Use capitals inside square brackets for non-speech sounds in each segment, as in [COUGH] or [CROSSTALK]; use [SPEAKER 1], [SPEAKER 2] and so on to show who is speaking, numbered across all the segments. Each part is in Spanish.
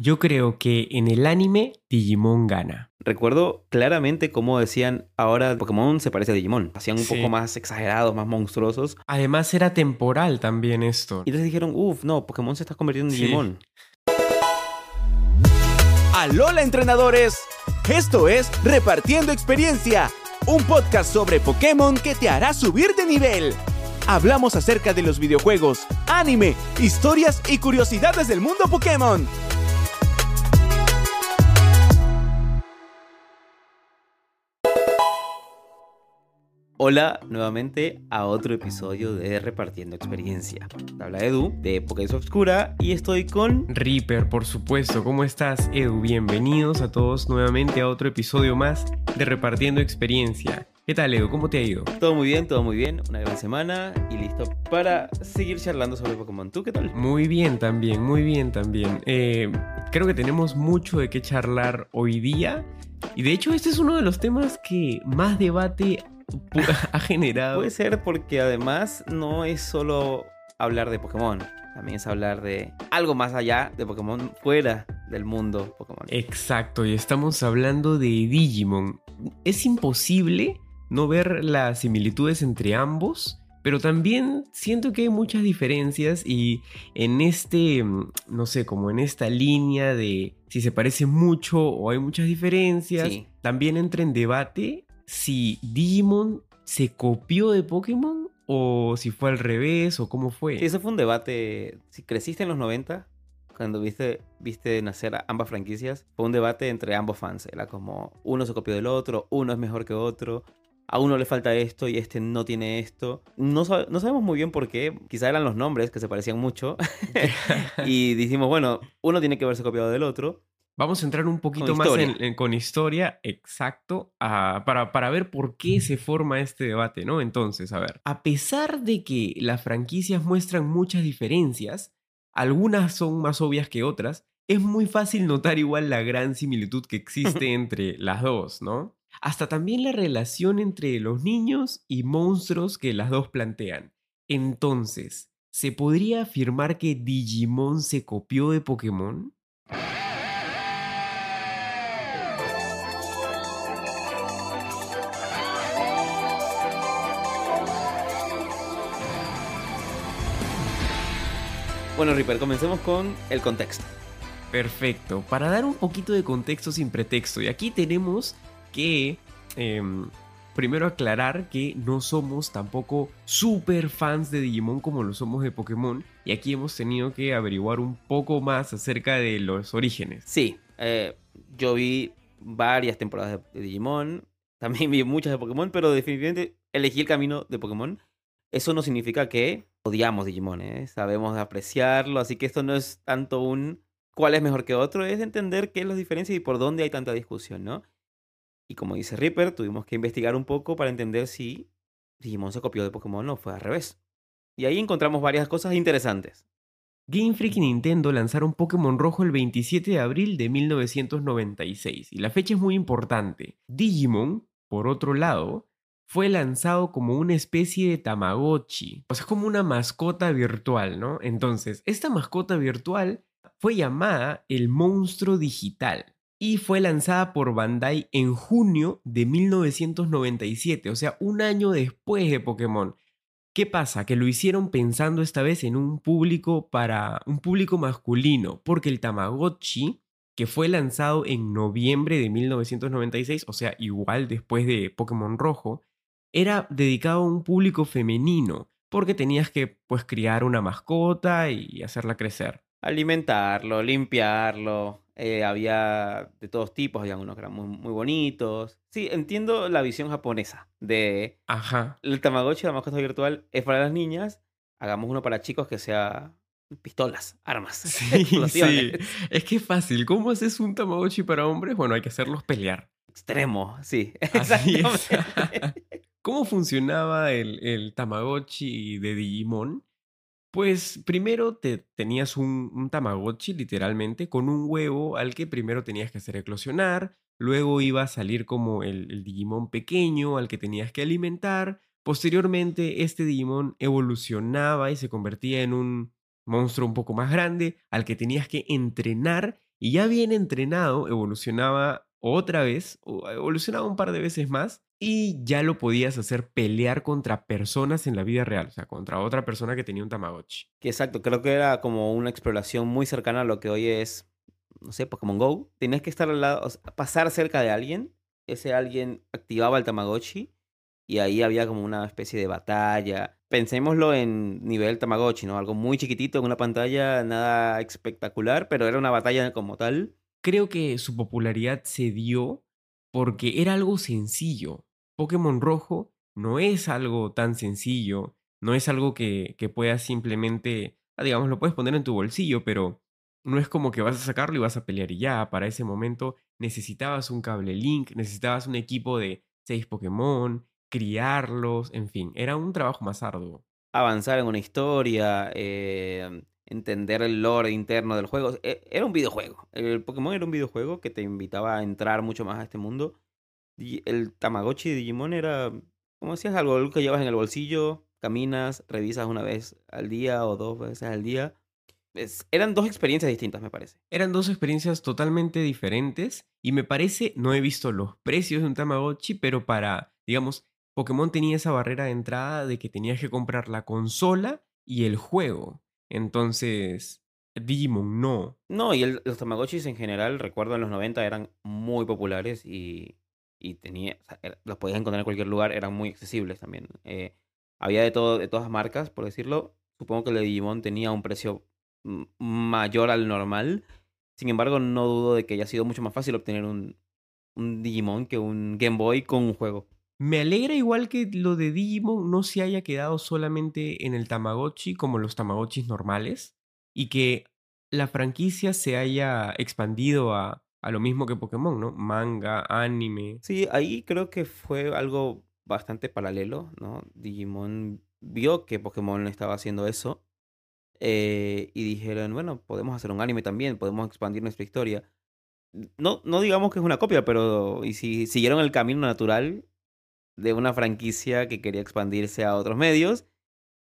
[SPEAKER 1] Yo creo que en el anime Digimon gana.
[SPEAKER 2] Recuerdo claramente cómo decían ahora Pokémon se parece a Digimon. Hacían un
[SPEAKER 1] Sí.
[SPEAKER 2] poco más exagerados, más monstruosos.
[SPEAKER 1] Además era temporal también esto.
[SPEAKER 2] Y entonces dijeron, uff, no, Pokémon se está convirtiendo en
[SPEAKER 1] Sí.
[SPEAKER 2] Digimon.
[SPEAKER 3] Alola entrenadores, esto es Repartiendo Experiencia, un podcast sobre Pokémon que te hará subir de nivel. Hablamos acerca de los videojuegos, anime, historias y curiosidades del mundo Pokémon.
[SPEAKER 2] Hola nuevamente a otro episodio de Repartiendo Experiencia. Te Habla Edu de Pokédex Obscura y estoy con...
[SPEAKER 1] Reaper, por supuesto. ¿Cómo estás, Edu? Bienvenidos a todos nuevamente a otro episodio más de Repartiendo Experiencia. ¿Qué tal, Edu? ¿Cómo te ha ido?
[SPEAKER 2] Todo muy bien, todo muy bien. Una gran semana y listo para seguir charlando sobre Pokémon. ¿Tú qué tal?
[SPEAKER 1] Muy bien también, muy bien también. Eh, creo que tenemos mucho de qué charlar hoy día. Y de hecho, este es uno de los temas que más debate [LAUGHS] ha generado.
[SPEAKER 2] Puede ser porque además no es solo hablar de Pokémon. También es hablar de algo más allá de Pokémon, fuera del mundo Pokémon.
[SPEAKER 1] Exacto, y estamos hablando de Digimon. Es imposible no ver las similitudes entre ambos, pero también siento que hay muchas diferencias y en este, mm, no sé, como en esta línea de si se parece mucho o hay muchas diferencias,
[SPEAKER 2] Sí.
[SPEAKER 1] también entra en debate si Digimon se copió de Pokémon o si fue al revés o cómo fue.
[SPEAKER 2] Sí, eso fue un debate. Si creciste en los 90, cuando viste, viste nacer a ambas franquicias, fue un debate entre ambos fans. Era como uno se copió del otro, uno es mejor que otro. A uno le falta esto y este no tiene esto. No, sab- no sabemos muy bien por qué. Quizá eran los nombres que se parecían mucho. [LAUGHS] [LAUGHS] y dijimos, bueno, uno tiene que haberse copiado del otro.
[SPEAKER 1] Vamos a entrar un poquito más en-
[SPEAKER 2] historia.
[SPEAKER 1] en- con historia, exacto, a- para, para ver por qué se forma este debate, ¿no? Entonces, a ver, a pesar de que las franquicias muestran muchas diferencias, algunas son más obvias que otras, es muy fácil notar igual la gran similitud que existe [LAUGHS] entre las dos, ¿no? Hasta también la relación entre los niños y monstruos que las dos plantean. Entonces, ¿se podría afirmar que Digimon se copió de Pokémon?
[SPEAKER 2] Bueno, Ripper, comencemos con el contexto.
[SPEAKER 1] Perfecto. Para dar un poquito de contexto sin pretexto, y aquí tenemos que em, primero aclarar que no somos tampoco super fans de Digimon como lo somos de Pokémon, y aquí hemos tenido que averiguar un poco más acerca de los orígenes.
[SPEAKER 2] Sí, eh, yo vi varias temporadas de Digimon, también vi muchas de Pokémon, pero definitivamente elegí el camino de Pokémon. Eso no significa que odiamos Digimon, ¿eh? sabemos apreciarlo, así que esto no es tanto un cuál es mejor que otro, es entender qué es la diferencia y por dónde hay tanta discusión, ¿no? Y como dice Reaper, tuvimos que investigar un poco para entender si Digimon se copió de Pokémon o fue al revés. Y ahí encontramos varias cosas interesantes.
[SPEAKER 1] Game Freak y Nintendo lanzaron Pokémon Rojo el 27 de abril de 1996 y la fecha es muy importante. Digimon, por otro lado, fue lanzado como una especie de Tamagotchi, o sea, como una mascota virtual, ¿no? Entonces, esta mascota virtual fue llamada el monstruo digital y fue lanzada por Bandai en junio de 1997, o sea, un año después de Pokémon. ¿Qué pasa? Que lo hicieron pensando esta vez en un público para un público masculino, porque el Tamagotchi, que fue lanzado en noviembre de 1996, o sea, igual después de Pokémon Rojo, era dedicado a un público femenino, porque tenías que pues criar una mascota y hacerla crecer.
[SPEAKER 2] alimentarlo, limpiarlo. eh, había de todos tipos, había unos que eran muy, muy bonitos. Sí, entiendo la visión japonesa de
[SPEAKER 1] Ajá.
[SPEAKER 2] el Tamagotchi, la mascota virtual, es para las niñas. Hagamos uno para chicos que sea pistolas, armas,
[SPEAKER 1] Sí, [LAUGHS] sí. Es que es fácil. ¿Cómo haces un Tamagotchi para hombres? Bueno, hay que hacerlos pelear.
[SPEAKER 2] Extremo, sí, [LAUGHS]
[SPEAKER 1] Así es. ¿Cómo funcionaba el, el Tamagotchi de Digimon? Pues primero te tenías un, Tamagotchi, literalmente, con un huevo al que primero tenías que hacer eclosionar, luego iba a salir como el Digimon pequeño al que tenías que alimentar, posteriormente este Digimon evolucionaba y se convertía en un monstruo un poco más grande al que tenías que entrenar y ya bien entrenado evolucionaba otra vez, o evolucionaba un par de veces más y ya lo podías hacer pelear contra personas en la vida real, o sea, contra otra persona que tenía un Tamagotchi.
[SPEAKER 2] Que exacto, creo que era como una exploración muy cercana a lo que hoy es, no sé, Pokémon Go. Tenías que estar al lado, o sea, pasar cerca de alguien, ese alguien activaba el Tamagotchi y ahí había como una especie de batalla. Pensémoslo en nivel Tamagotchi, ¿no? Algo muy chiquitito en una pantalla, nada espectacular, pero era una batalla como tal.
[SPEAKER 1] Creo que su popularidad se dio porque era algo sencillo. Pokémon Rojo no es algo tan sencillo, no es algo que, que puedas simplemente, ah, digamos, lo puedes poner en tu bolsillo, pero no es como que vas a sacarlo y vas a pelear y ya. Para ese momento necesitabas un cable link, necesitabas un equipo de seis Pokémon, criarlos, en fin, era un trabajo más arduo.
[SPEAKER 2] Avanzar en una historia, eh, entender el lore interno del juego. E- Era un videojuego. El Pokémon era un videojuego que te invitaba a entrar mucho más a este mundo. El Tamagotchi de Digimon era, como decías, algo, algo que llevas en el bolsillo, caminas, revisas una vez al día o dos veces al día. Es- eran dos experiencias distintas, me parece.
[SPEAKER 1] Eran dos experiencias totalmente diferentes y me parece, no he visto los precios de un Tamagotchi, pero para, digamos, Pokémon tenía esa barrera de entrada de que tenías que comprar la consola y el juego. Entonces, Digimon no.
[SPEAKER 2] No, y el- los Tamagotchis en general, recuerdo en los 90 eran muy populares y, y tenía, los podías encontrar en cualquier lugar, eran muy accesibles también. Eh, había de todo, de todas marcas, por decirlo. Supongo que el de Digimon tenía un precio mayor al normal. Sin embargo, no dudo de que haya sido mucho más fácil obtener un, un Digimon que un Game Boy con un juego.
[SPEAKER 1] Me alegra igual que lo de Digimon no se haya quedado solamente en el Tamagotchi como los Tamagotchis normales y que la franquicia se haya expandido a, a lo mismo que Pokémon, ¿no? Manga, anime.
[SPEAKER 2] Sí, ahí creo que fue algo bastante paralelo, ¿no? Digimon vio que Pokémon estaba haciendo eso eh, y dijeron, bueno, podemos hacer un anime también, podemos expandir nuestra historia. No, no digamos que es una copia, pero siguieron el camino natural de una franquicia que quería expandirse a otros medios.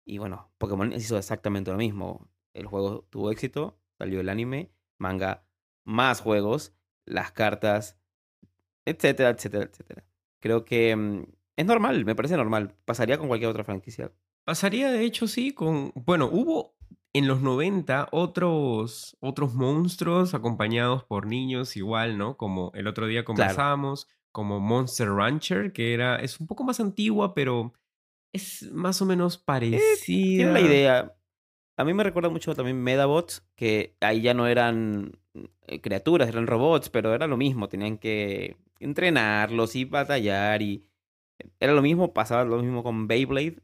[SPEAKER 2] Y bueno, Pokémon hizo exactamente lo mismo. El juego tuvo éxito, salió el anime, manga, más juegos, las cartas, etcétera, etcétera, etcétera. Creo que mm, es normal, me parece normal. Pasaría con cualquier otra franquicia.
[SPEAKER 1] Pasaría de hecho sí con... Bueno, hubo en los 90 otros, otros monstruos acompañados por niños igual, ¿no? Como el otro día conversábamos, como Monster Rancher, que era, es un poco más antigua, pero es más o menos parecida.
[SPEAKER 2] Tiene la idea. A mí me recuerda mucho también Medabots, que ahí ya no eran eh, criaturas, eran robots, pero era lo mismo. Tenían que entrenarlos y batallar y era lo mismo, pasaba lo mismo con Beyblade.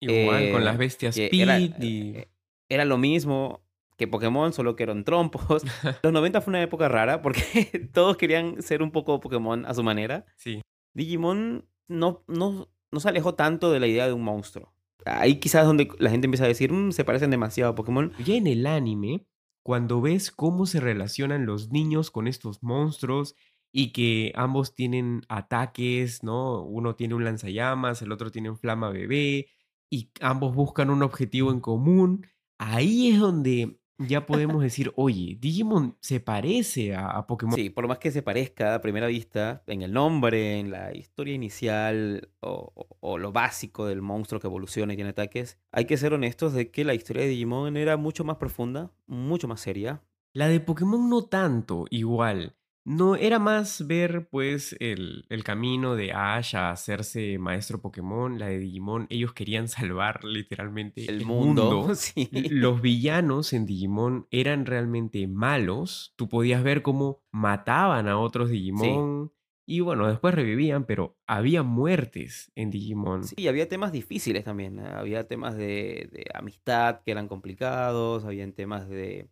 [SPEAKER 1] Igual, con
[SPEAKER 2] eh,
[SPEAKER 1] las bestias
[SPEAKER 2] era,
[SPEAKER 1] y...
[SPEAKER 2] eh, era lo mismo que Pokémon, solo que eran trompos. [LAUGHS] Los 90 fue una época rara porque [LAUGHS] todos querían ser un poco Pokémon a su manera.
[SPEAKER 1] Sí.
[SPEAKER 2] Digimon no, no, no se alejó tanto de la idea de un monstruo. Ahí quizás donde la gente empieza a decir, "Mm, se parecen demasiado a Pokémon.
[SPEAKER 1] Ya en el anime, cuando ves cómo se relacionan los niños con estos monstruos y que ambos tienen ataques, ¿no? Uno tiene un lanzallamas, el otro tiene un flama bebé y ambos buscan un objetivo en común, ahí es donde ya podemos decir, oye, Digimon se parece a, a Pokémon.
[SPEAKER 2] Sí, por más que se parezca a primera vista, en el nombre, en la historia inicial o, o- o lo básico del monstruo que evoluciona y tiene ataques, hay que ser honestos de que la historia de Digimon era mucho más profunda, mucho más seria.
[SPEAKER 1] La de Pokémon no tanto, igual. No, era más ver pues el, el camino de Ash a hacerse maestro Pokémon, la de Digimon. Ellos querían [LAUGHS] salvar literalmente
[SPEAKER 2] El,
[SPEAKER 1] el
[SPEAKER 2] mundo, [LAUGHS] sí.
[SPEAKER 1] Los villanos en Digimon eran realmente malos. Tú podías ver cómo mataban a otros Digimon. Y bueno, después revivían, pero había muertes en Digimon.
[SPEAKER 2] Sí, había temas difíciles también. ¿eh? Había temas de, de amistad que eran complicados, habían temas de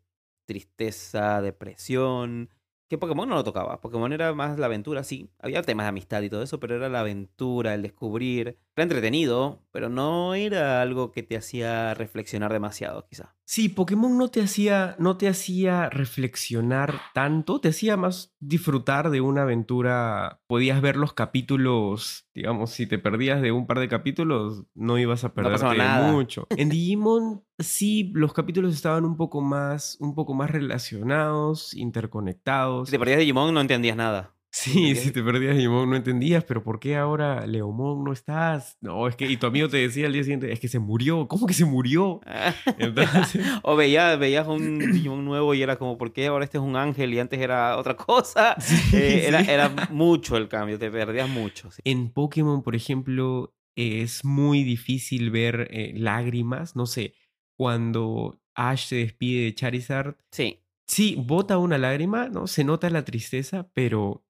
[SPEAKER 2] tristeza, depresión, que Pokémon no lo tocaba. Pokémon era más la aventura, sí. Había temas de amistad y todo eso, pero era la aventura, el descubrir. Era entretenido, pero no era algo que te hacía reflexionar demasiado, quizá.
[SPEAKER 1] Sí, Pokémon no te hacía, no te hacía reflexionar tanto, te hacía más disfrutar de una aventura. Podías ver los capítulos, digamos, si te perdías de un par de capítulos, no ibas a perderte
[SPEAKER 2] nada.
[SPEAKER 1] mucho. [LAUGHS] En Digimon sí, los capítulos estaban un poco más, un poco más relacionados, interconectados.
[SPEAKER 2] Si te perdías de Digimon no entendías nada.
[SPEAKER 1] Sí, si te perdías Digimon no entendías, pero ¿por qué ahora Leomon no estás? No, es que, y tu amigo te decía al día siguiente, es que se murió, ¿cómo que se murió? [LAUGHS] Entonces, [LAUGHS]
[SPEAKER 2] o veías, veías un Digimon nuevo y era como, ¿por qué ahora este es un ángel y antes era otra cosa? [LAUGHS]
[SPEAKER 1] sí,
[SPEAKER 2] Eh, era, era mucho el cambio, te perdías mucho. sí.
[SPEAKER 1] En Pokémon, por ejemplo, es muy difícil ver eh, lágrimas, no sé, cuando Ash se despide de Charizard,
[SPEAKER 2] Sí,
[SPEAKER 1] sí, bota una lágrima, ¿no? Se nota la tristeza, pero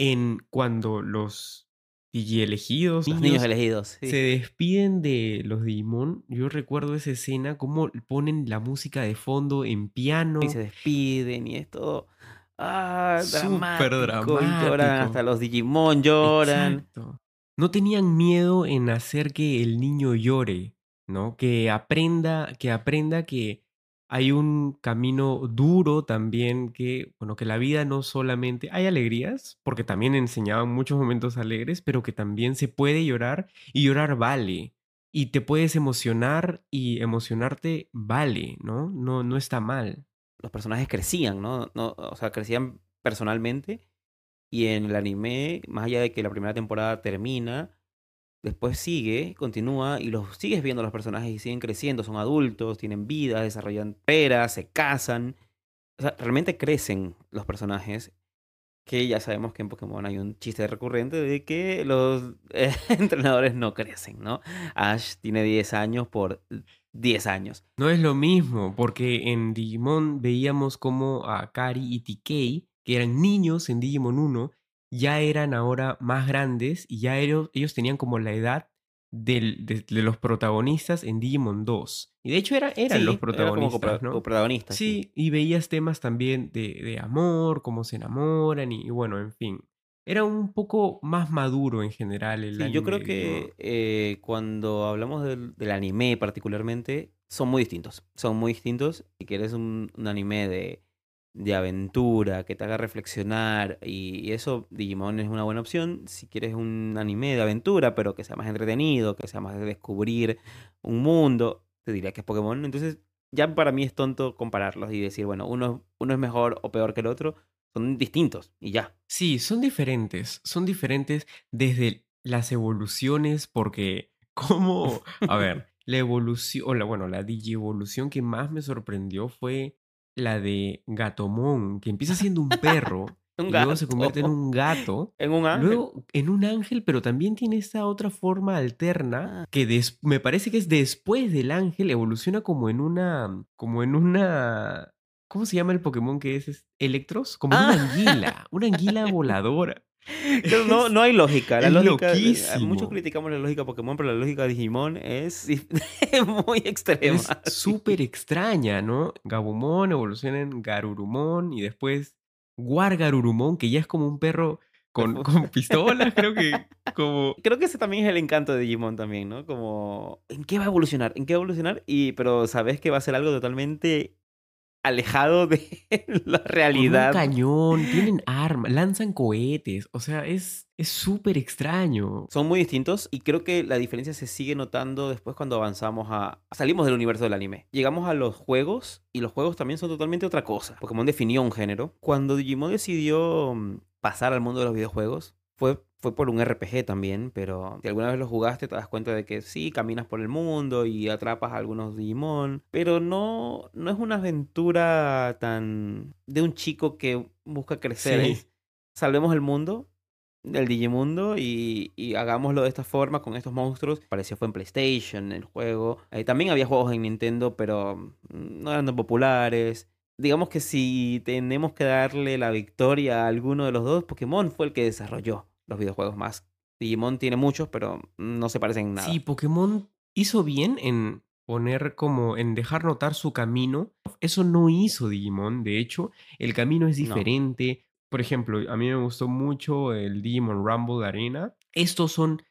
[SPEAKER 1] en cuando los elegidos,
[SPEAKER 2] los niños elegidos. sí.
[SPEAKER 1] se despiden de los Digimon, yo recuerdo esa escena, cómo ponen la música de fondo en piano.
[SPEAKER 2] Y se despiden y es todo ah,
[SPEAKER 1] Súper
[SPEAKER 2] dramático. Lloran hasta los Digimon lloran.
[SPEAKER 1] Exacto. No tenían miedo en hacer que el niño llore, ¿no? Que aprenda, que aprenda que hay un camino duro también, que, bueno, que la vida no solamente hay alegrías, porque también enseñaban muchos momentos alegres, pero que también se puede llorar y llorar vale. Y te puedes emocionar y emocionarte vale, ¿no? No, no está mal.
[SPEAKER 2] Los personajes crecían, ¿no? no o sea, crecían personalmente. Y en el anime, más allá de que la primera temporada termina, después sigue, continúa y los sigues viendo los personajes y siguen creciendo, son adultos, tienen vida, desarrollan peras, se casan. O sea, realmente crecen los personajes. Que ya sabemos que en Pokémon hay un chiste recurrente de que los [LAUGHS] entrenadores no crecen, ¿no? Ash tiene 10 años por 10 años.
[SPEAKER 1] No es lo mismo, porque en Digimon veíamos como a Kari y TK, que eran niños en Digimon 1, ya eran ahora más grandes y ya ellos, ellos tenían como la edad del- de, de los protagonistas en Digimon 2. Y de hecho era, eran
[SPEAKER 2] Sí,
[SPEAKER 1] los
[SPEAKER 2] era como
[SPEAKER 1] protagonistas,
[SPEAKER 2] coprotagonistas, sí.
[SPEAKER 1] Sí, y veías temas también de, de amor, cómo se enamoran y, y bueno, en fin. Era un poco más maduro en general el
[SPEAKER 2] Sí, yo creo
[SPEAKER 1] anime
[SPEAKER 2] que eh, cuando hablamos del, del anime particularmente, son muy distintos. Son muy distintos. Si quieres un, un anime de, de aventura que te haga reflexionar y, y eso, Digimon es una buena opción. Si quieres un anime de aventura, pero que sea más entretenido, que sea más de descubrir un mundo, te diría que es Pokémon. Entonces, ya para mí es tonto compararlos y decir, bueno, uno, uno es mejor o peor que el otro. Son distintos y ya.
[SPEAKER 1] Sí, son diferentes, son diferentes desde las evoluciones, porque [LAUGHS] como, a ver, [LAUGHS] la evolución, o la, bueno, la digievolución que más me sorprendió fue la de Gatomon, que empieza [LAUGHS] siendo un perro
[SPEAKER 2] Un
[SPEAKER 1] y luego se convierte en un gato,
[SPEAKER 2] En un ángel.
[SPEAKER 1] luego en un ángel, pero también tiene esta otra forma alterna
[SPEAKER 2] Ah.
[SPEAKER 1] que des- me parece que es después del ángel, evoluciona como en una, como en una... ¿Cómo se llama el Pokémon que es? Electros? Como una
[SPEAKER 2] Ah.
[SPEAKER 1] anguila, una anguila [LAUGHS] voladora.
[SPEAKER 2] No, no hay lógica. La
[SPEAKER 1] es
[SPEAKER 2] lógica,
[SPEAKER 1] loquísimo.
[SPEAKER 2] Muchos criticamos la lógica Pokémon, pero la lógica de Digimon [LAUGHS] es muy extrema.
[SPEAKER 1] Es súper extraña, ¿no? Gabumon evoluciona en Garurumon y después Wargarurumon, que ya es como un perro con, con pistolas, [LAUGHS] creo que como...
[SPEAKER 2] Creo que ese también es el encanto de Digimon también, ¿no? Como, ¿en qué va a evolucionar? ¿En qué va a evolucionar? Y, pero sabes que va a ser algo totalmente alejado de [LAUGHS] la
[SPEAKER 1] Con un
[SPEAKER 2] realidad.
[SPEAKER 1] cañón, tienen armas, lanzan cohetes, o sea, es es súper extraño.
[SPEAKER 2] Son muy distintos y creo que la diferencia se sigue notando después cuando avanzamos a... Salimos del universo del anime. Llegamos a los juegos y los juegos también son totalmente otra cosa. Pokémon definió un género. Cuando Digimon decidió mm, pasar al mundo de los videojuegos, fue, fue por un RPG también, pero si alguna vez lo jugaste te das cuenta de que sí, caminas por el mundo y atrapas a algunos Digimon, pero no, no es una aventura tan de un chico que busca crecer.
[SPEAKER 1] Sí.
[SPEAKER 2] Salvemos el mundo del Digimundo y, y hagámoslo de esta forma con estos monstruos. Parecía fue en PlayStation el juego. Eh, también había juegos en Nintendo, pero no eran tan populares. Digamos que si tenemos que darle la victoria a alguno de los dos, Pokémon fue el que desarrolló los videojuegos más. Digimon tiene muchos, pero no se parecen en nada.
[SPEAKER 1] Sí, Pokémon hizo bien en poner como, en dejar notar su camino. Eso no hizo Digimon, de hecho, el camino es
[SPEAKER 2] No.
[SPEAKER 1] diferente. Por ejemplo, a mí me gustó mucho el Digimon Rumble Arena. Estos son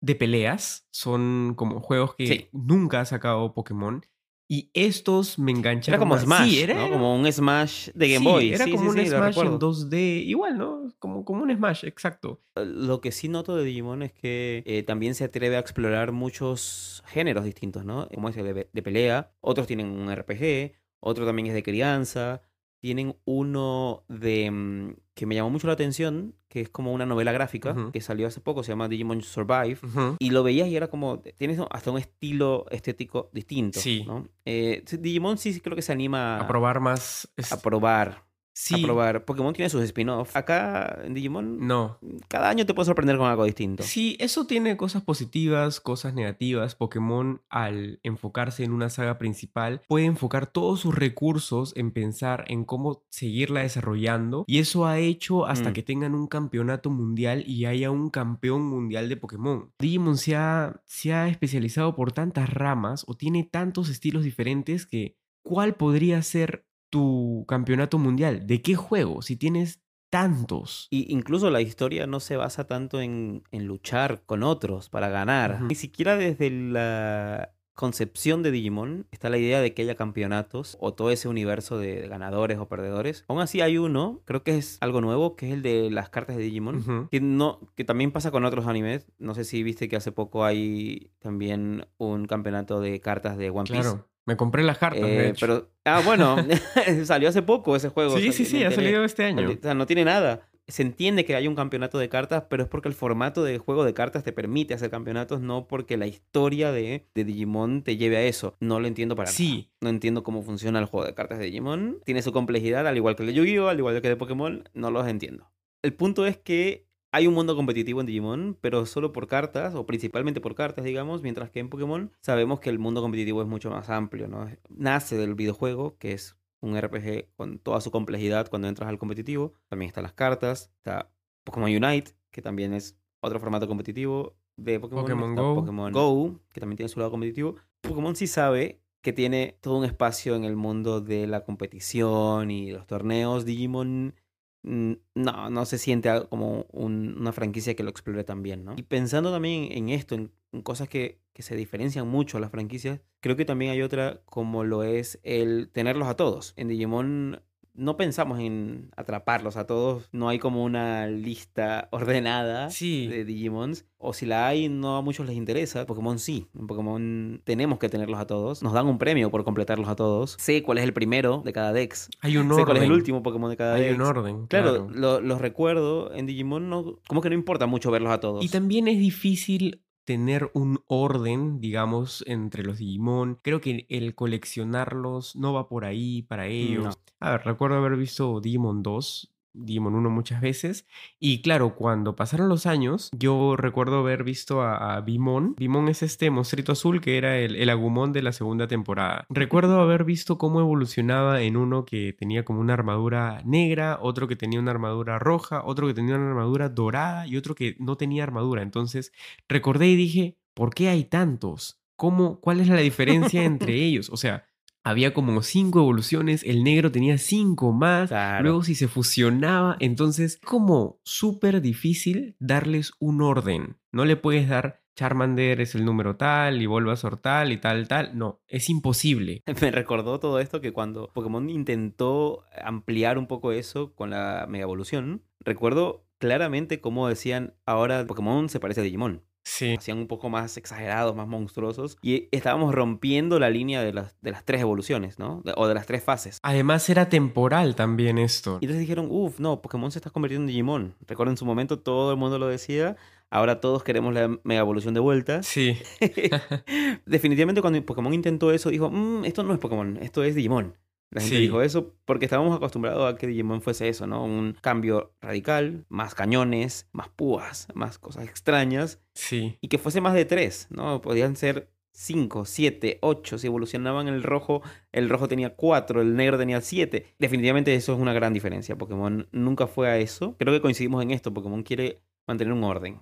[SPEAKER 1] de peleas, son como juegos que
[SPEAKER 2] Sí.
[SPEAKER 1] nunca ha sacado Pokémon. Y estos me engancharon
[SPEAKER 2] Era como. Smash,
[SPEAKER 1] Sí, era
[SPEAKER 2] ¿no? Como un Smash de Game
[SPEAKER 1] sí,
[SPEAKER 2] Boy.
[SPEAKER 1] Era
[SPEAKER 2] Sí,
[SPEAKER 1] como un Smash en
[SPEAKER 2] recuerdo.
[SPEAKER 1] 2D, igual, ¿no? Como, como un Smash, exacto.
[SPEAKER 2] Lo que sí noto de Digimon es que eh, también se atreve a explorar muchos géneros distintos, ¿no? Como es el de, de pelea, otros tienen un RPG, otro también es de crianza, tienen uno de mm, que me llamó mucho la atención, que es como una novela gráfica que salió hace poco, se llama Digimon Survive. Y lo veías y era como, tienes hasta un estilo estético distinto,
[SPEAKER 1] Sí.
[SPEAKER 2] ¿no? Eh, sí, Digimon sí creo que se anima
[SPEAKER 1] A probar más. es-
[SPEAKER 2] a probar,
[SPEAKER 1] sí.
[SPEAKER 2] a probar. Pokémon tiene sus spin-offs. Acá en Digimon,
[SPEAKER 1] No.
[SPEAKER 2] cada año te puede sorprender con algo distinto.
[SPEAKER 1] Sí, eso tiene cosas positivas, cosas negativas. Pokémon, al enfocarse en una saga principal, puede enfocar todos sus recursos en pensar en cómo seguirla desarrollando. Y eso ha hecho hasta
[SPEAKER 2] Mm.
[SPEAKER 1] que tengan un campeonato mundial y haya un campeón mundial de Pokémon. Digimon se ha, se ha especializado por tantas ramas o tiene tantos estilos diferentes que ¿cuál podría ser tu campeonato mundial? ¿De qué juego? Si tienes tantos.
[SPEAKER 2] Y incluso la historia no se basa tanto en, en luchar con otros para ganar. Ni siquiera desde la concepción de Digimon está la idea de que haya campeonatos o todo ese universo de ganadores o perdedores. Aún así hay uno, creo que es algo nuevo, que es el de las cartas de Digimon. Que, no, que también pasa con otros animes. No sé si viste que hace poco hay también un campeonato de cartas de One Piece.
[SPEAKER 1] Claro, me compré las cartas, de
[SPEAKER 2] Eh,
[SPEAKER 1] hecho.
[SPEAKER 2] pero, ah, bueno, [LAUGHS] salió hace poco ese juego.
[SPEAKER 1] Sí, sí, sí, ha salido este año.
[SPEAKER 2] O sea, no tiene nada. Se entiende que hay un campeonato de cartas, pero es porque el formato de juego de cartas te permite hacer campeonatos, no porque la historia de, de Digimon te lleve a eso. No lo entiendo para nada.
[SPEAKER 1] Sí,
[SPEAKER 2] No entiendo cómo funciona el juego de cartas de Digimon. Tiene su complejidad, al igual que el de Yu-Gi-Oh!, al igual que el de Pokémon. No los entiendo. El punto es que hay un mundo competitivo en Digimon, pero solo por cartas, o principalmente por cartas, digamos, mientras que en Pokémon sabemos que el mundo competitivo es mucho más amplio, ¿no? Nace del videojuego, que es un RPG con toda su complejidad cuando entras al competitivo. También están las cartas, está Pokémon Unite, que también es otro formato competitivo de Pokémon.
[SPEAKER 1] Pokémon Go.
[SPEAKER 2] Pokémon Go, que también tiene su lado competitivo. Pokémon sí sabe que tiene todo un espacio en el mundo de la competición y los torneos. Digimon no, no se siente como un- una franquicia que lo explore tan bien, ¿no? Y pensando también en esto, en, en cosas que, que se diferencian mucho a las franquicias, creo que también hay otra como lo es el tenerlos a todos. En Digimon no pensamos en atraparlos a todos, no hay como una lista [LAUGHS] ordenada
[SPEAKER 1] Sí.
[SPEAKER 2] de Digimons, o si la hay, no a muchos les interesa. Pokémon sí, en Pokémon tenemos que tenerlos a todos, nos dan un premio por completarlos a todos. Sé cuál es el primero de cada Dex,
[SPEAKER 1] hay un
[SPEAKER 2] sé
[SPEAKER 1] orden.
[SPEAKER 2] cuál es el último Pokémon de cada
[SPEAKER 1] Hay
[SPEAKER 2] Dex.
[SPEAKER 1] un orden.
[SPEAKER 2] Claro,
[SPEAKER 1] Claro.
[SPEAKER 2] lo- los recuerdo en Digimon, no, como que no importa mucho verlos a todos.
[SPEAKER 1] Y también es difícil tener un orden, digamos, entre los Digimon. Creo que el coleccionarlos no va por ahí para ellos.
[SPEAKER 2] No.
[SPEAKER 1] A ver, recuerdo haber visto Digimon 2, Digimon 1 muchas veces. Y claro, cuando pasaron los años, yo recuerdo haber visto a, a Bimon. Bimon es este monstruito azul que era el, el Agumon de la segunda temporada. Recuerdo haber visto cómo evolucionaba en uno que tenía como una armadura negra, otro que tenía una armadura roja, otro que tenía una armadura dorada y otro que no tenía armadura. Entonces recordé y dije, ¿por qué hay tantos? ¿Cómo, ¿Cuál es la [LAUGHS] diferencia entre ellos? O sea, había como cinco evoluciones, el negro tenía cinco más,
[SPEAKER 2] Claro.
[SPEAKER 1] luego si se fusionaba, entonces como súper difícil darles un orden. No le puedes dar Charmander es el número tal y Bulbasaur tal y tal tal, no, es imposible. [LAUGHS]
[SPEAKER 2] Me recordó todo esto que cuando Pokémon intentó ampliar un poco eso con la Mega Evolución, recuerdo claramente cómo decían ahora Pokémon se parece a Digimon.
[SPEAKER 1] Sí.
[SPEAKER 2] Hacían un poco más exagerados, más monstruosos. Y estábamos rompiendo la línea de las, de las tres evoluciones, ¿no? De- o de las tres fases.
[SPEAKER 1] Además era temporal también esto.
[SPEAKER 2] Y entonces dijeron, uff, no, Pokémon se está convirtiendo en Digimon. Recuerdo en su momento todo el mundo lo decía. Ahora todos queremos la mega evolución de vuelta.
[SPEAKER 1] Sí. [LAUGHS]
[SPEAKER 2] Definitivamente cuando Pokémon intentó eso, dijo, "Mm, esto no es Pokémon, esto es Digimon. La gente
[SPEAKER 1] Sí.
[SPEAKER 2] dijo eso porque estábamos acostumbrados a que Digimon fuese eso, ¿no? Un cambio radical, más cañones, más púas, más cosas extrañas.
[SPEAKER 1] Sí.
[SPEAKER 2] Y que fuese más de tres, ¿no? Podían ser cinco, siete, ocho. Si evolucionaban el rojo, el rojo tenía cuatro, el negro tenía siete. Definitivamente eso es una gran diferencia. Pokémon nunca fue a eso. Creo que coincidimos en esto. Pokémon quiere mantener un orden.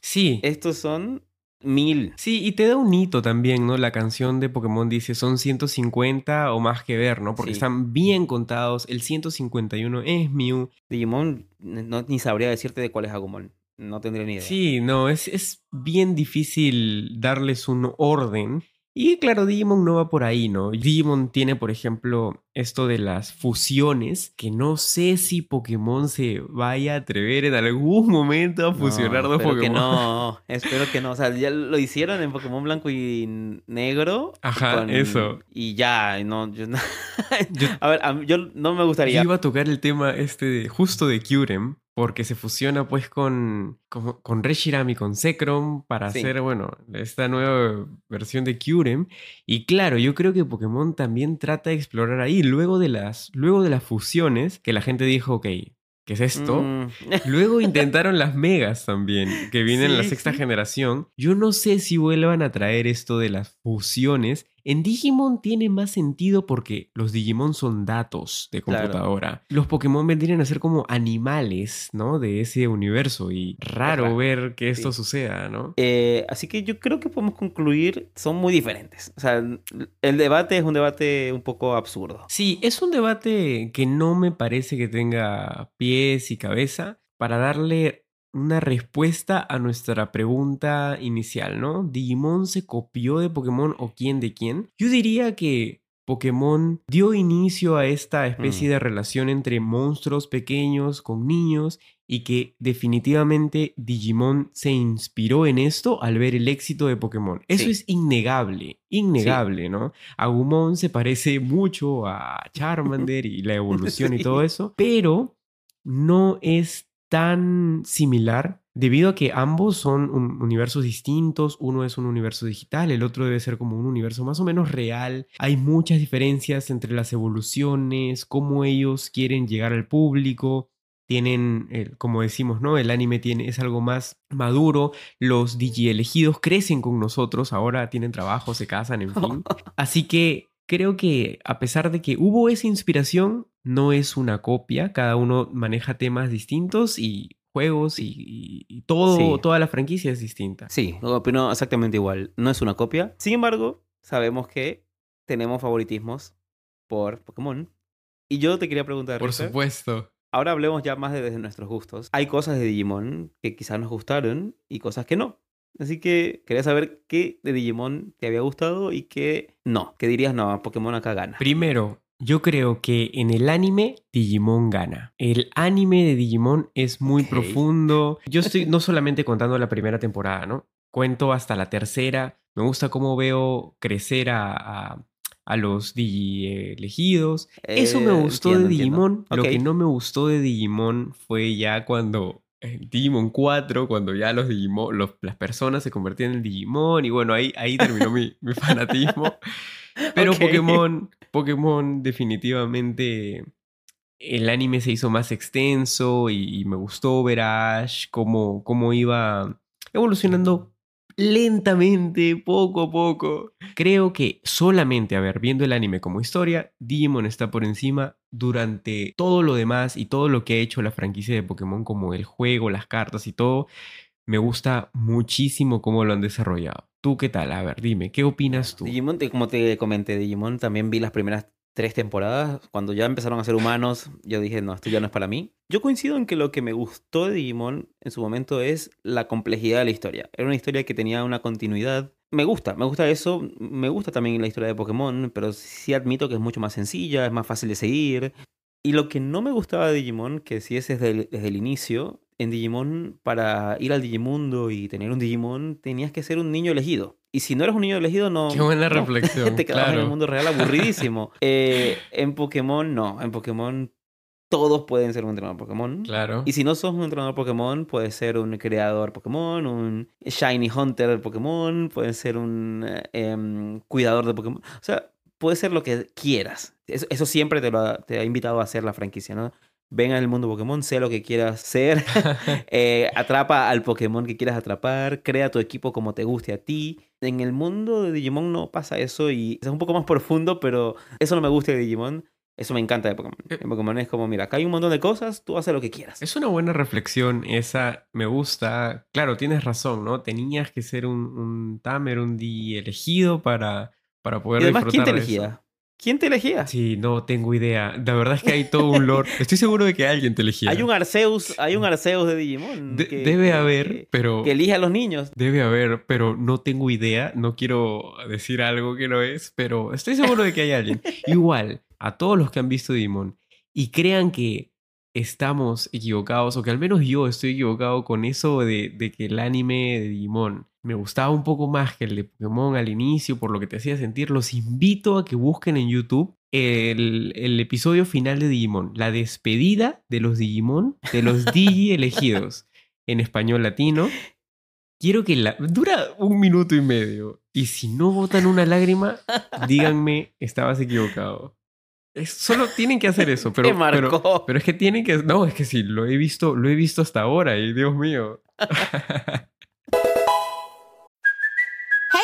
[SPEAKER 1] Sí.
[SPEAKER 2] Estos son mil.
[SPEAKER 1] Sí, y te da un hito también, ¿no? La canción de Pokémon dice son 150 o más que ver, ¿no? Porque
[SPEAKER 2] Sí.
[SPEAKER 1] están bien contados. El 151 es Mew.
[SPEAKER 2] Digimon, no, ni sabría decirte de cuál es Agumon. no tendría ni idea.
[SPEAKER 1] Sí, no, es, es bien difícil darles un orden. Y claro, Digimon no va por ahí, ¿no? Digimon tiene, por ejemplo, esto de las fusiones, que no sé si Pokémon se vaya a atrever en algún momento a fusionar dos
[SPEAKER 2] espero
[SPEAKER 1] Pokémon.
[SPEAKER 2] que no, espero que no. O sea, ya lo hicieron en Pokémon Blanco y Negro.
[SPEAKER 1] Ajá, eso.
[SPEAKER 2] Y ya, no, yo no-
[SPEAKER 1] Yo- [LAUGHS]
[SPEAKER 2] a ver, a yo no me
[SPEAKER 1] Yo
[SPEAKER 2] gustaría.
[SPEAKER 1] iba a tocar el tema este de, justo de Kyurem, porque se fusiona pues con, con, con Reshiram y con Zekrom para
[SPEAKER 2] Sí.
[SPEAKER 1] hacer, bueno, esta nueva versión de Kyurem. Y claro, yo creo que Pokémon también trata de explorar ahí, luego de las, luego de las fusiones, que la gente dijo, ok, ¿qué es esto?
[SPEAKER 2] Mm, [LAUGHS]
[SPEAKER 1] Luego intentaron las megas también, que vienen en la sexta
[SPEAKER 2] sí.
[SPEAKER 1] generación. Yo no sé si vuelvan a traer esto de las fusiones. En Digimon tiene más sentido porque los Digimon son datos de
[SPEAKER 2] Claro.
[SPEAKER 1] computadora. Los Pokémon vendrían a ser como animales, ¿no? De ese universo y raro ver que esto
[SPEAKER 2] sí.
[SPEAKER 1] suceda, ¿no?
[SPEAKER 2] eh, así que yo creo que podemos concluir, son muy diferentes. O sea, el debate es un debate un poco absurdo.
[SPEAKER 1] Sí, es un debate que no me parece que tenga pies y cabeza para darle una respuesta a nuestra pregunta inicial, ¿no? ¿Digimon se copió de Pokémon o quién de quién? Yo diría que Pokémon dio inicio a esta especie
[SPEAKER 2] Mm.
[SPEAKER 1] de relación entre monstruos pequeños con niños y que definitivamente Digimon se inspiró en esto al ver el éxito de Pokémon. Eso
[SPEAKER 2] Sí.
[SPEAKER 1] es innegable, innegable, ¿no? Agumon se parece mucho a Charmander y la evolución y todo [LAUGHS] eso, pero no es tan similar debido a que ambos son un- universos distintos, uno es un universo digital, el otro debe ser como un universo más o menos real. Hay muchas diferencias entre las evoluciones, cómo ellos quieren llegar al público. Tienen, como decimos, ¿no? El anime tiene, es algo más maduro. Los digi elegidos crecen con nosotros, ahora tienen trabajo, se casan, en fin. [LAUGHS] Así que creo que a pesar de que hubo esa inspiración, no es una copia. Cada uno maneja temas distintos y juegos y, todo,
[SPEAKER 2] Sí.
[SPEAKER 1] toda la franquicia es distinta.
[SPEAKER 2] Sí, opino exactamente igual. No es una copia. Sin embargo, sabemos que tenemos favoritismos por Pokémon. Y yo te quería preguntar,
[SPEAKER 1] Por
[SPEAKER 2] Richard,
[SPEAKER 1] supuesto.
[SPEAKER 2] ahora hablemos ya más de, desde nuestros gustos. Hay cosas de Digimon que quizás nos gustaron y cosas que no. Así que quería saber qué de Digimon te había gustado y qué no. ¿Qué dirías? No, Pokémon acá gana.
[SPEAKER 1] Primero, yo creo que en el anime Digimon gana. El anime de Digimon es muy profundo. [LAUGHS] Yo estoy no solamente contando la primera temporada, ¿no? Cuento hasta la tercera. Me gusta cómo veo crecer a, a- a los Digi elegidos. Eso me
[SPEAKER 2] Eh,
[SPEAKER 1] gustó
[SPEAKER 2] entiendo,
[SPEAKER 1] de. Digimon. Lo que no me gustó de Digimon fue ya cuando Digimon 4, cuando ya los Digimon, los- las personas se convertían en Digimon. Y bueno, ahí, ahí terminó mi, [LAUGHS] mi fanatismo. Pero
[SPEAKER 2] Ok.
[SPEAKER 1] Pokémon, Pokémon definitivamente el anime se hizo más extenso y, y me gustó ver a Ash cómo, cómo iba evolucionando lentamente, poco a poco. Creo que solamente, a ver, viendo el anime como historia, Digimon está por encima durante todo lo demás y todo lo que ha hecho la franquicia de Pokémon como el juego, las cartas y todo. Me gusta muchísimo cómo lo han desarrollado. ¿Tú qué tal? A ver, dime, ¿qué opinas tú?
[SPEAKER 2] Digimon, como te comenté, Digimon también vi las primeras tres temporadas. Cuando ya empezaron a ser humanos, yo dije, no, esto ya no es para mí. Yo coincido en que lo que me gustó de Digimon en su momento es la complejidad de la historia. Era una historia que tenía una continuidad. Me gusta, me gusta eso. Me gusta también la historia de Pokémon, pero sí admito que es mucho más sencilla, es más fácil de seguir. Y lo que no me gustaba de Digimon, que sí es desde el, desde el inicio, en Digimon, para ir al Digimundo y tener un Digimon, tenías que ser un niño elegido. Y si no eres un niño elegido, no.
[SPEAKER 1] Qué buena
[SPEAKER 2] no,
[SPEAKER 1] reflexión, [LAUGHS]
[SPEAKER 2] te quedabas en el mundo real aburridísimo. Eh, [LAUGHS] en Pokémon, no. En Pokémon, todos pueden ser un entrenador Pokémon.
[SPEAKER 1] Claro.
[SPEAKER 2] Y si no sos un entrenador Pokémon, puedes ser un creador Pokémon, un Shiny Hunter Pokémon, puedes ser un eh, em, cuidador de Pokémon. O sea, puede ser lo que quieras. Eso, eso siempre te, lo ha, te ha invitado a hacer la franquicia, ¿no? Ven al mundo Pokémon, sé lo que quieras ser, [LAUGHS] [LAUGHS] eh, atrapa al Pokémon que quieras atrapar, crea tu equipo como te guste a ti. En el mundo de Digimon no pasa eso y es un poco más profundo, pero eso no me gusta de Digimon. Eso me encanta de Pokémon. En Pokémon es como, mira, acá hay un montón de cosas, tú haces lo que quieras.
[SPEAKER 1] Es una buena reflexión, esa me gusta. Claro, tienes razón, ¿no? Tenías que ser un, un Tamer, un Di elegido para, para poder
[SPEAKER 2] Y además, ¿quién te
[SPEAKER 1] de eso.
[SPEAKER 2] elegía? ¿Quién te elegía?
[SPEAKER 1] Sí, no tengo idea. La verdad es que hay todo un lore. Estoy seguro de que alguien te elegía.
[SPEAKER 2] Hay un Arceus, hay un Arceus de Digimon.
[SPEAKER 1] De-
[SPEAKER 2] que-
[SPEAKER 1] debe
[SPEAKER 2] que-
[SPEAKER 1] haber, pero...
[SPEAKER 2] Que elige a los niños.
[SPEAKER 1] Debe haber, pero no tengo idea. No quiero decir algo que no es, pero estoy seguro de que hay alguien. [LAUGHS] Igual, a todos los que han visto Digimon y crean que estamos equivocados, o que al menos yo estoy equivocado con eso de, de que el anime de Digimon me gustaba un poco más que el de Pokémon al inicio, por lo que te hacía sentir, los invito a que busquen en YouTube el, el episodio final de Digimon, la despedida de los Digimon, de los Digi elegidos en español latino. Quiero que. Dura un minuto y medio. Y si no botan una lágrima, díganme, estabas equivocado. Es- solo tienen que hacer eso, [LAUGHS] pero,
[SPEAKER 2] marcó.
[SPEAKER 1] pero, pero es que tienen que... No, es que sí, lo he visto, lo he visto hasta ahora y Dios mío. [LAUGHS]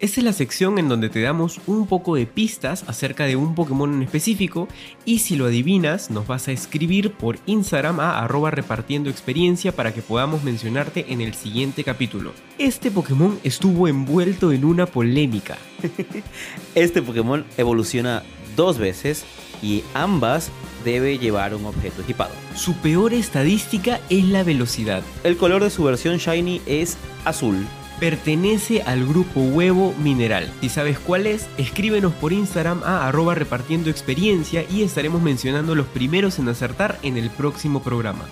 [SPEAKER 1] Esta es la sección en donde te damos un poco de pistas acerca de un Pokémon en específico y si lo adivinas nos vas a escribir por Instagram a arroba repartiendo experiencia para que podamos mencionarte en el siguiente capítulo. Este Pokémon estuvo envuelto en una polémica. [LAUGHS]
[SPEAKER 2] Este Pokémon evoluciona dos veces y ambas debe llevar un objeto equipado.
[SPEAKER 1] Su peor estadística es la velocidad.
[SPEAKER 2] El color de su versión Shiny es azul.
[SPEAKER 1] Pertenece al grupo huevo mineral. Si sabes cuál es, escríbenos por Instagram a arroba repartiendo experiencia y estaremos mencionando los primeros en acertar en el próximo programa.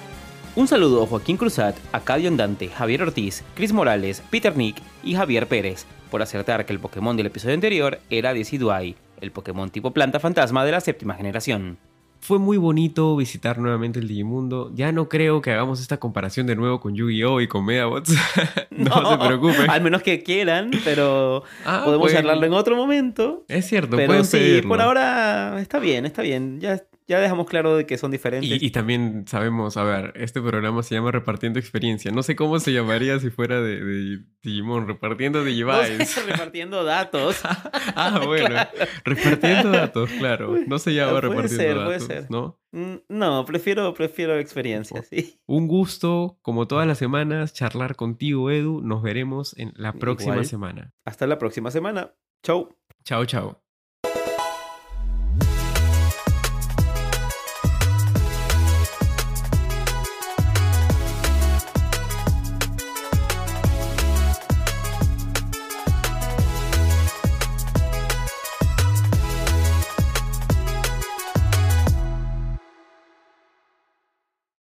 [SPEAKER 2] Un saludo a Joaquín Cruzat, a Cadio Andante, Javier Ortiz, Chris Morales, Peter Nick y Javier Pérez por acertar que el Pokémon del episodio anterior era Decidueye, el Pokémon tipo planta fantasma de la séptima generación.
[SPEAKER 1] Fue muy bonito visitar nuevamente el Digimundo. Ya no creo que hagamos esta comparación de nuevo con Yu-Gi-Oh! y con Medabots. [LAUGHS] no, se [LAUGHS] preocupen.
[SPEAKER 2] Al menos que quieran, pero
[SPEAKER 1] Ah,
[SPEAKER 2] podemos
[SPEAKER 1] pueden-
[SPEAKER 2] charlarlo en otro momento.
[SPEAKER 1] Es cierto,
[SPEAKER 2] pero sí,
[SPEAKER 1] pedirlo.
[SPEAKER 2] por ahora está bien, está bien. Ya, ya dejamos claro de que son diferentes.
[SPEAKER 1] Y, y también sabemos, a ver, este programa se llama Repartiendo Experiencia. No sé cómo se llamaría si fuera de, de Digimon, Repartiendo
[SPEAKER 2] No sé,
[SPEAKER 1] Digivice. [LAUGHS]
[SPEAKER 2] repartiendo datos. [LAUGHS]
[SPEAKER 1] ah, bueno. Repartiendo datos, claro. No se llama
[SPEAKER 2] Puede
[SPEAKER 1] Repartiendo
[SPEAKER 2] ser, puede
[SPEAKER 1] datos,
[SPEAKER 2] ser.
[SPEAKER 1] ¿no?
[SPEAKER 2] Mm, No, prefiero, prefiero experiencias, sí.
[SPEAKER 1] Un gusto, como todas las semanas, charlar contigo, Edu. Nos veremos en la próxima
[SPEAKER 2] Igual.
[SPEAKER 1] semana.
[SPEAKER 2] Hasta la próxima semana. Chau.
[SPEAKER 1] Chao, chao.